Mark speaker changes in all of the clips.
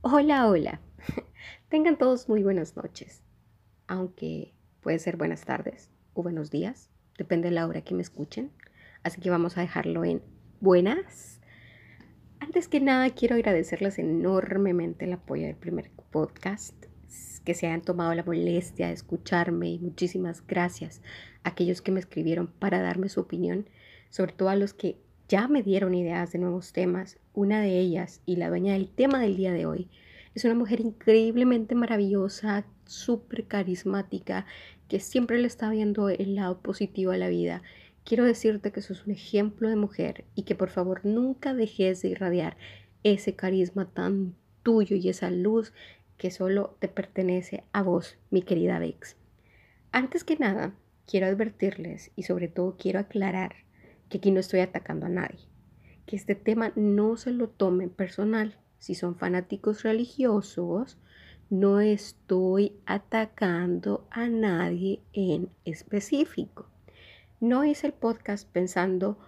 Speaker 1: Hola, hola. Tengan todos muy buenas noches, aunque puede ser buenas tardes o buenos días, depende de la hora que me escuchen. Así que vamos a dejarlo en buenas. Antes que nada, quiero agradecerles enormemente el apoyo del primer podcast, que se hayan tomado la molestia de escucharme y muchísimas gracias a aquellos que me escribieron para darme su opinión, sobre todo a los que ya me dieron ideas de nuevos temas. Una de ellas y la dueña del tema del día de hoy es una mujer increíblemente maravillosa, súper carismática, que siempre le está viendo el lado positivo a la vida. Quiero decirte que sos un ejemplo de mujer y que por favor nunca dejes de irradiar ese carisma tan tuyo y esa luz que solo te pertenece a vos, mi querida Bex. Antes que nada, quiero advertirles y sobre todo quiero aclarar que aquí no estoy atacando a nadie, que este tema no se lo tomen personal. Si son fanáticos religiosos, no estoy atacando a nadie en específico. No hice el podcast pensando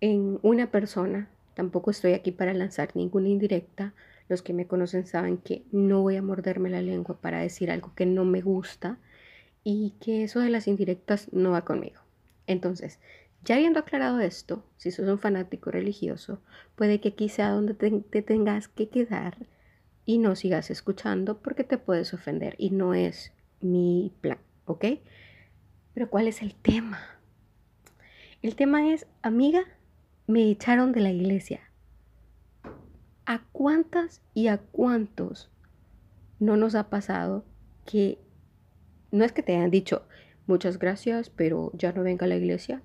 Speaker 1: en una persona, tampoco estoy aquí para lanzar ninguna indirecta. Los que me conocen saben que no voy a morderme la lengua para decir algo que no me gusta y que eso de las indirectas no va conmigo. Entonces, ya habiendo aclarado esto, si sos un fanático religioso, puede que aquí sea donde te, tengas que quedar y no sigas escuchando porque te puedes ofender y no es mi plan, ¿ok? Pero ¿cuál es el tema? El tema es, amiga, me echaron de la iglesia. ¿A cuántas y a cuántos no nos ha pasado que no es que te hayan dicho muchas gracias, pero ya no venga a la iglesia?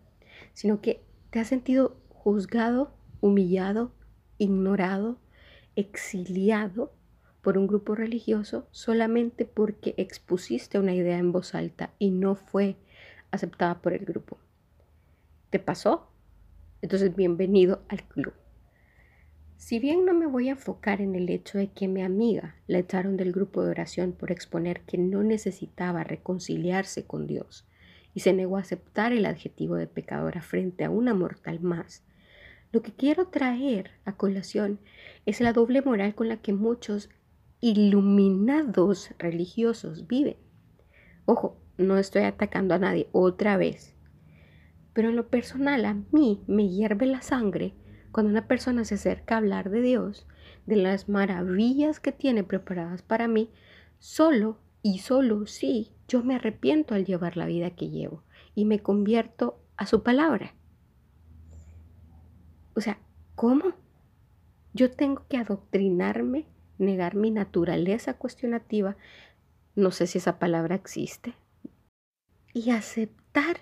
Speaker 1: Sino que te has sentido juzgado, humillado, ignorado, exiliado por un grupo religioso solamente porque expusiste una idea en voz alta y no fue aceptada por el grupo. ¿Te pasó? Entonces, bienvenido al club. Si bien no me voy a enfocar en el hecho de que mi amiga la echaron del grupo de oración por exponer que no necesitaba reconciliarse con Dios, se negó a aceptar el adjetivo de pecadora frente a una mortal más. Lo que quiero traer a colación es la doble moral con la que muchos iluminados religiosos viven. Ojo, no estoy atacando a nadie otra vez, pero en lo personal a mí me hierve la sangre cuando una persona se acerca a hablar de Dios, de las maravillas que tiene preparadas para mí, solo y solo si yo me arrepiento al llevar la vida que llevo y me convierto a su palabra. O sea, ¿cómo? Yo tengo que adoctrinarme, negar mi naturaleza cuestionativa, no sé si esa palabra existe, y aceptar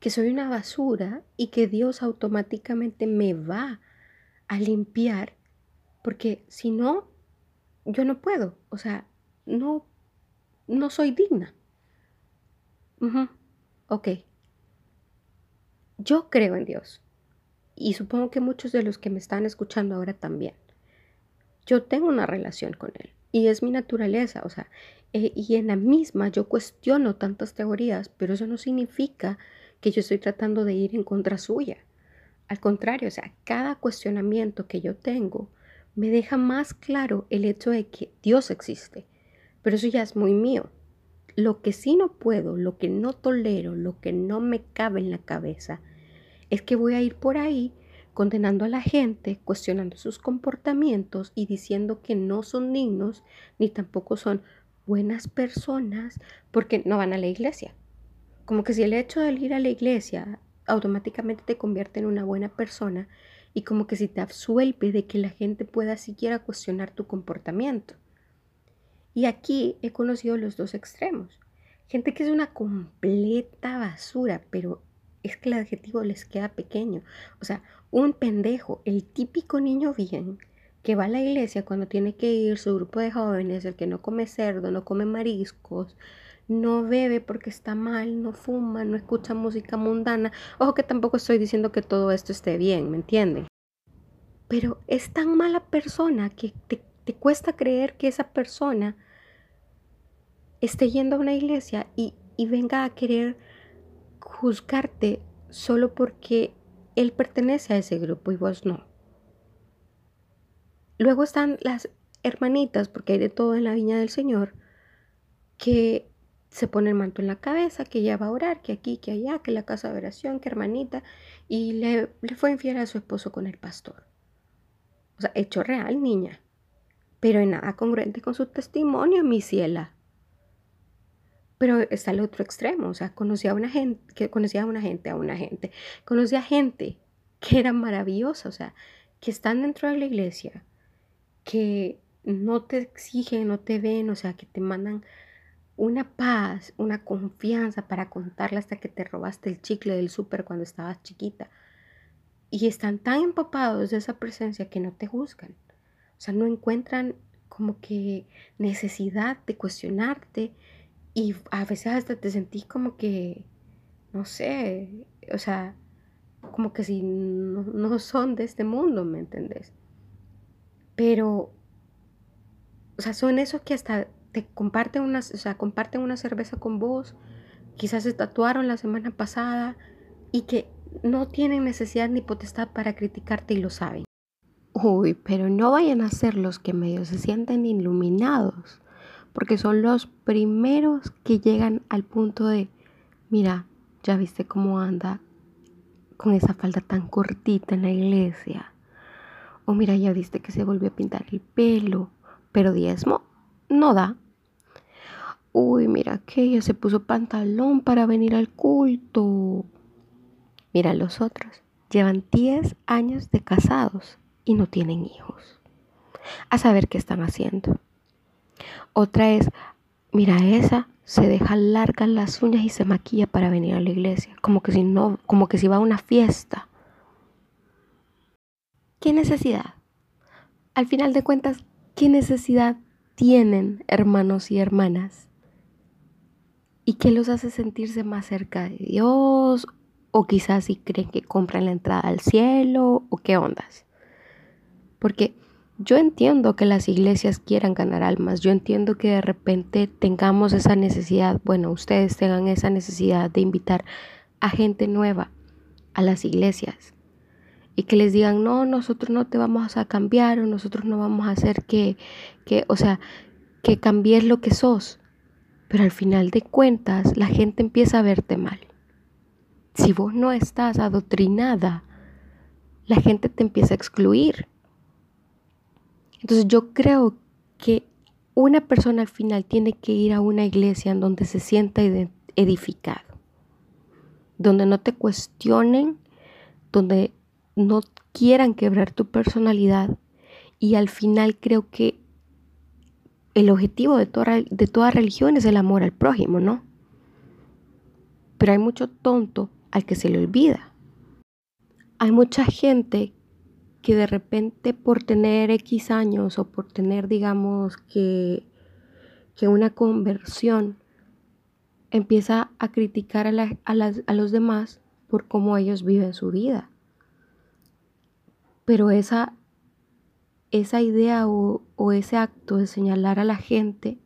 Speaker 1: que soy una basura y que Dios automáticamente me va a limpiar, porque si no, yo no puedo, o sea, no no soy digna. Ok. Yo creo en Dios. Y supongo que muchos de los que me están escuchando ahora también. Yo tengo una relación con Él. Y es mi naturaleza. O sea, eh, y en la misma yo cuestiono tantas teorías, pero eso no significa que yo estoy tratando de ir en contra suya. Al contrario, o sea, cada cuestionamiento que yo tengo me deja más claro el hecho de que Dios existe pero eso ya es muy mío. Lo que sí no puedo, lo que no tolero, lo que no me cabe en la cabeza, es que voy a ir por ahí condenando a la gente, cuestionando sus comportamientos y diciendo que no son dignos ni tampoco son buenas personas porque no van a la iglesia. Como que si el hecho de ir a la iglesia automáticamente te convierte en una buena persona y como que si te absuelve de que la gente pueda siquiera cuestionar tu comportamiento. Y aquí he conocido los dos extremos. Gente que es una completa basura, pero es que el adjetivo les queda pequeño. O sea, un pendejo, el típico niño bien que va a la iglesia cuando tiene que ir, su grupo de jóvenes, el que no come cerdo, no come mariscos, no bebe porque está mal, no fuma, no escucha música mundana. Ojo que tampoco estoy diciendo que todo esto esté bien, ¿me entienden? Pero es tan mala persona que te, te cuesta creer que esa persona esté yendo a una iglesia y, venga a querer juzgarte solo porque él pertenece a ese grupo y vos no. Luego están las, hermanitas, porque hay de todo en la viña del Señor, que se pone el manto en la cabeza, que ella va a orar, que aquí, que allá, que la casa de oración, que hermanita, y le, le fue infiel a su esposo con el pastor. O sea, hecho real, niña. Pero en nada congruente con su testimonio, mi ciela. Pero está el otro extremo, o sea, conocía a una gente, que conocía a una gente, a una gente, conocía a gente que era maravillosa, o sea, que están dentro de la iglesia, que no te exigen, no te ven, o sea, que te mandan una paz, una confianza para contarle hasta que te robaste el chicle del súper cuando estabas chiquita. Y están tan empapados de esa presencia que no te juzgan. O sea, no encuentran como que necesidad de cuestionarte y a veces hasta te sentís como que, no sé, o sea, como que si no, son de este mundo, ¿me entendés? Pero, o sea, son esos que hasta te comparten una, o sea, comparten una cerveza con vos, quizás se tatuaron la semana pasada y que no tienen necesidad ni potestad para criticarte y lo saben. Uy, pero no vayan a ser los que medio se sienten iluminados, porque son los primeros que llegan al punto de, mira, ya viste cómo anda con esa falda tan cortita en la iglesia. O mira, ya viste que se volvió a pintar el pelo, pero diezmo no da. Uy, mira que ella se puso pantalón para venir al culto. Mira los otros, llevan 10 años de casados y no tienen hijos. A saber qué están haciendo. Otra es, mira esa, se deja largas las uñas y se maquilla para venir a la iglesia, como que si no, como que si va a una fiesta. ¿Qué necesidad? Al final de cuentas, ¿qué necesidad tienen hermanos y hermanas? ¿Y qué los hace sentirse más cerca de Dios? O quizás si creen que compran la entrada al cielo o qué ondas. Porque yo entiendo que las iglesias quieran ganar almas, yo entiendo que de repente tengamos esa necesidad, bueno, ustedes tengan esa necesidad de invitar a gente nueva a las iglesias y que les digan, no, nosotros no te vamos a cambiar o nosotros no vamos a hacer que, que o sea, que cambies lo que sos. Pero al final de cuentas la gente empieza a verte mal. Si vos no estás adoctrinada, la gente te empieza a excluir. Entonces yo creo que una persona al final tiene que ir a una iglesia en donde se sienta edificado, donde no te cuestionen, donde no quieran quebrar tu personalidad y al final creo que el objetivo de toda, de toda religión es el amor al prójimo, ¿no? Pero hay mucho tonto al que se le olvida. Hay mucha gente que de repente por tener X años o por tener, digamos, que, que una conversión, empieza a criticar a, a, los demás por cómo ellos viven su vida. Pero esa, esa idea o, o ese acto de señalar a la gente,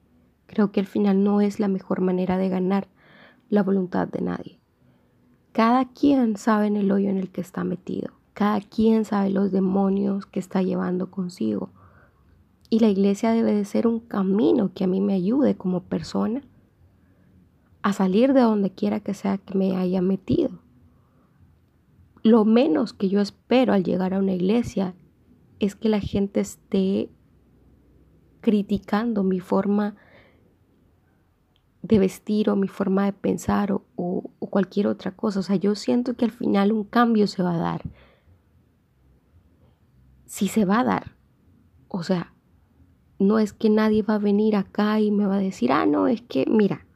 Speaker 1: creo que al final no es la mejor manera de ganar la voluntad de nadie. Cada quien sabe en el hoyo en el que está metido. Cada quien sabe los demonios que está llevando consigo. Y la iglesia debe de ser un camino que a mí me ayude como persona a salir de donde quiera que sea que me haya metido. Lo menos que yo espero al llegar a una iglesia es que la gente esté criticando mi forma de vestir o mi forma de pensar o, o, cualquier otra cosa. O sea, yo siento que al final un cambio se va a dar si se va a dar. O sea, no es que nadie va a venir acá y me va a decir, ah, no, es que, mira,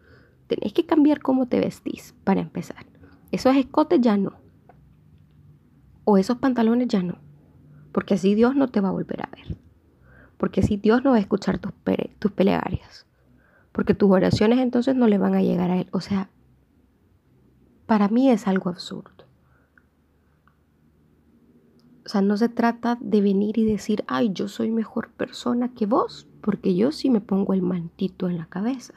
Speaker 1: tenés que cambiar cómo te vestís para empezar. Esos escotes ya no. O esos pantalones ya no. Porque así Dios no te va a volver a ver. Porque así Dios no va a escuchar tus, tus. Porque tus oraciones entonces no le van a llegar a Él. O sea, para mí es algo absurdo. O sea, no se trata de venir y decir, ay, yo soy mejor persona que vos, porque yo sí me pongo el mantito en la cabeza,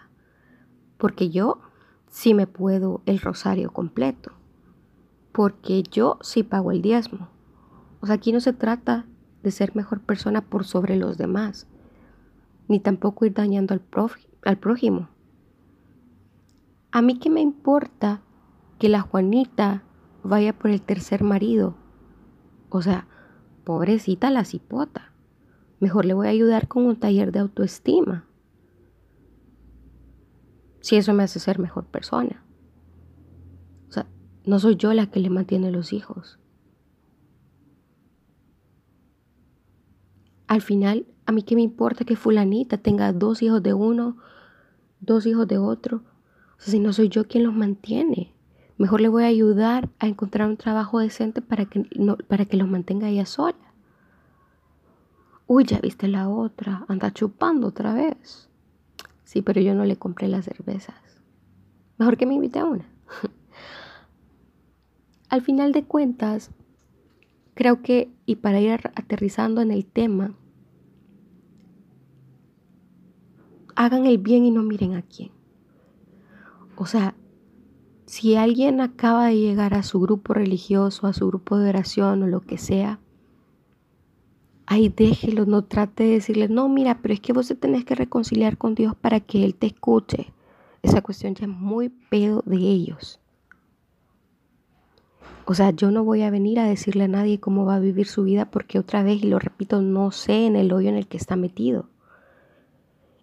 Speaker 1: porque yo sí me puedo el rosario completo, porque yo sí pago el diezmo. O sea, aquí no se trata de ser mejor persona por sobre los demás. ni tampoco ir dañando al, prójimo. A mí qué me importa que la Juanita vaya por el tercer marido. O sea, pobrecita la cipota. Mejor le voy a ayudar con un taller de autoestima. Si eso me hace ser mejor persona. O sea, no soy yo la que le mantiene los hijos. Al final, a mí qué me importa que fulanita tenga dos hijos de uno, dos hijos de otro. O sea, si no soy yo quien los mantiene. Mejor le voy a ayudar a encontrar un trabajo decente para que, no, para que los mantenga ella sola. Uy, ya viste la otra, anda chupando otra vez. Sí, pero yo no le compré las cervezas. Mejor que me invite a una. Al final de cuentas, creo que, y para ir aterrizando en el tema, hagan el bien y no miren a quién. O sea, si alguien acaba de llegar a su grupo religioso, a su grupo de oración o lo que sea, Ay, déjelo, no trate de decirle, no, mira, pero es que vos te tenés que reconciliar con Dios para que Él te escuche. Esa cuestión ya es muy pedo de ellos. O sea, yo no voy a venir a decirle a nadie cómo va a vivir su vida porque otra vez, y lo repito, no sé en el hoyo en el que está metido.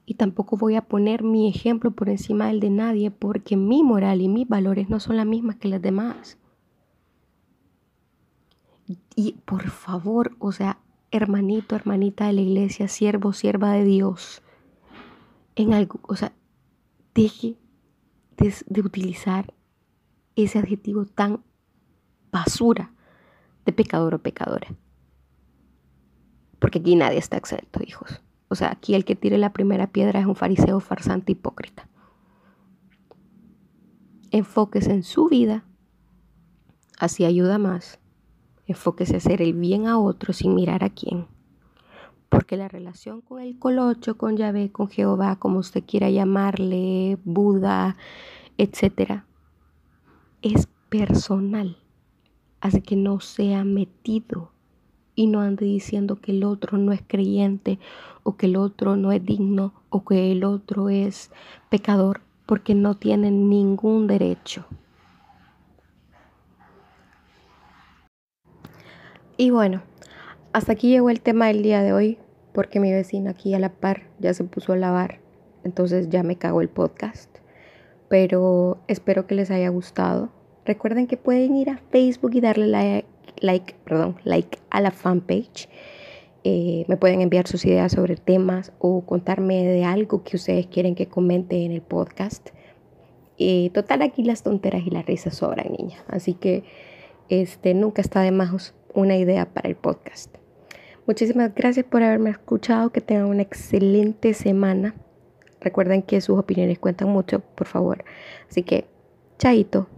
Speaker 1: Y tampoco voy a poner mi ejemplo por encima del de nadie porque mi moral y mis valores no son las mismas que las demás. Y por favor, o sea, hermanito, hermanita de la iglesia, siervo, sierva de Dios, en algo, o sea, deje de, utilizar ese adjetivo tan basura de pecador o pecadora. Porque aquí nadie está exento, hijos. O sea, aquí el que tire la primera piedra es un fariseo farsante hipócrita. Enfóquese en su vida, así ayuda más Enfóquese a hacer el bien a otro sin mirar a quién. Porque la relación con el colocho, con Yahvé, con Jehová, como usted quiera llamarle, Buda, etc., es personal. Así que no sea metido y no ande diciendo que el otro no es creyente o que el otro no es digno o que el otro es pecador porque no tiene ningún derecho. Y bueno, hasta aquí llegó el tema del día de hoy, porque mi vecina aquí a la par ya se puso a lavar, entonces ya me cago el podcast. Pero espero que les haya gustado. Recuerden que pueden ir a Facebook y darle like, like, perdón, like a la fanpage. Eh, me pueden enviar sus ideas sobre temas o contarme de algo que ustedes quieren que comente en el podcast. Eh, total, aquí las tonteras y las risas sobran, niña. Así que este, nunca está de más una idea para el podcast. Muchísimas gracias por haberme escuchado, que tengan una excelente semana. Recuerden que sus opiniones cuentan mucho, por favor. Así que, chaito.